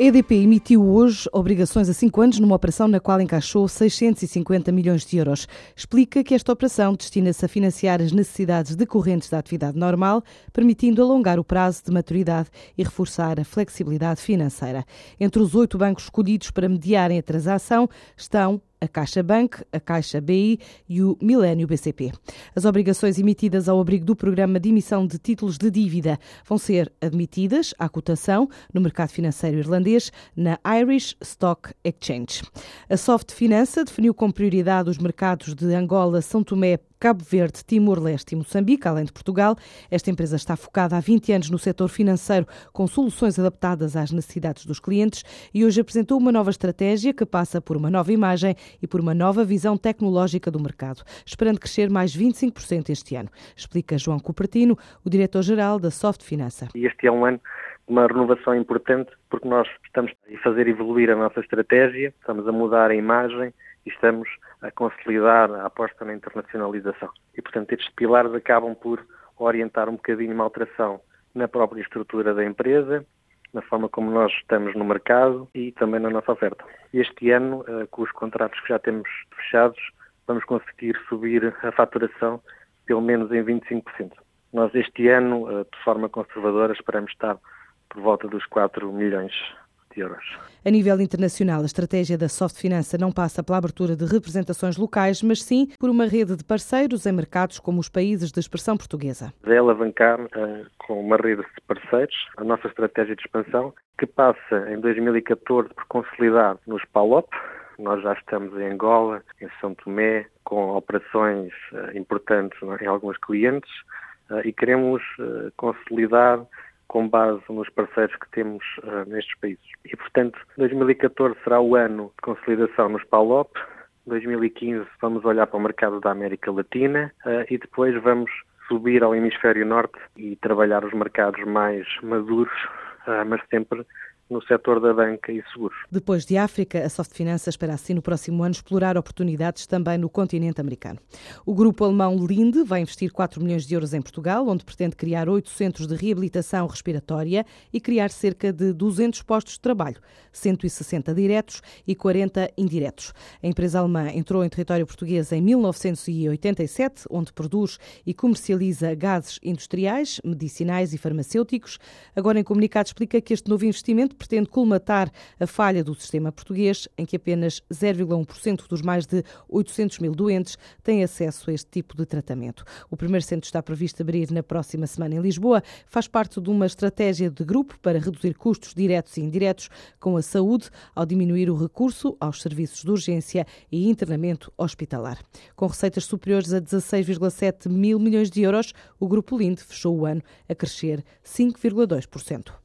A EDP emitiu hoje obrigações a 5 anos numa operação na qual encaixou 650 milhões de euros. Explica que esta operação destina-se a financiar as necessidades decorrentes da atividade normal, permitindo alongar o prazo de maturidade e reforçar a flexibilidade financeira. Entre os oito bancos escolhidos para mediarem a transação estão a Caixa Bank, a Caixa BI e o Milênio BCP. As obrigações emitidas ao abrigo do programa de emissão de títulos de dívida vão ser admitidas à cotação no mercado financeiro irlandês na Irish Stock Exchange. A Soft Finança definiu como prioridade os mercados de Angola, São Tomé, Cabo Verde, Timor-Leste e Moçambique, além de Portugal. Esta empresa está focada há 20 anos no setor financeiro, com soluções adaptadas às necessidades dos clientes e hoje apresentou uma nova estratégia que passa por uma nova imagem e por uma nova visão tecnológica do mercado, esperando crescer mais 25% este ano. Explica João Cupertino, o diretor-geral da Soft Finança. Este é um ano uma renovação importante porque nós estamos a fazer evoluir a nossa estratégia, estamos a mudar a imagem e estamos a consolidar a aposta na internacionalização. E, portanto, estes pilares acabam por orientar um bocadinho uma alteração na própria estrutura da empresa, na forma como nós estamos no mercado e também na nossa oferta. Este ano, eh, com os contratos que já temos fechados, vamos conseguir subir a faturação pelo menos em 25%. Nós este ano, eh, de forma conservadora, esperamos estar por volta dos 4 milhões de euros. A nível internacional, a estratégia da Soft Finança não passa pela abertura de representações locais, mas sim por uma rede de parceiros em mercados como os países de expressão portuguesa. É alavancar uh, com uma rede de parceiros a nossa estratégia de expansão, que passa em 2014 por consolidar nos PALOP, nós já estamos em Angola, em São Tomé, com operações uh, importantes é, em alguns clientes uh, e queremos consolidar com base nos parceiros que temos uh, nestes países. E, portanto, 2014 será o ano de consolidação nos PALOP, 2015 vamos olhar para o mercado da América Latina uh, e depois vamos subir ao hemisfério norte e trabalhar os mercados mais maduros, uh, mas sempre no setor da banca e seguros. Depois de África, a Soft Finança espera assim no próximo ano explorar oportunidades também no continente americano. O grupo alemão Linde vai investir 4 milhões de euros em Portugal, onde pretende criar oito centros de reabilitação respiratória e criar cerca de 200 postos de trabalho, 160 diretos e 40 indiretos. A empresa alemã entrou em território português em 1987, onde produz e comercializa gases industriais, medicinais e farmacêuticos. Agora, em comunicado, explica que este novo investimento pretende colmatar a falha do sistema português, em que apenas 0,1% dos mais de 800 mil doentes têm acesso a este tipo de tratamento. O primeiro centro está previsto abrir na próxima semana em Lisboa. Faz parte de uma estratégia de grupo para reduzir custos diretos e indiretos com a saúde, ao diminuir o recurso aos serviços de urgência e internamento hospitalar. Com receitas superiores a 16,7 mil milhões de euros, o Grupo Linde fechou o ano a crescer 5,2%.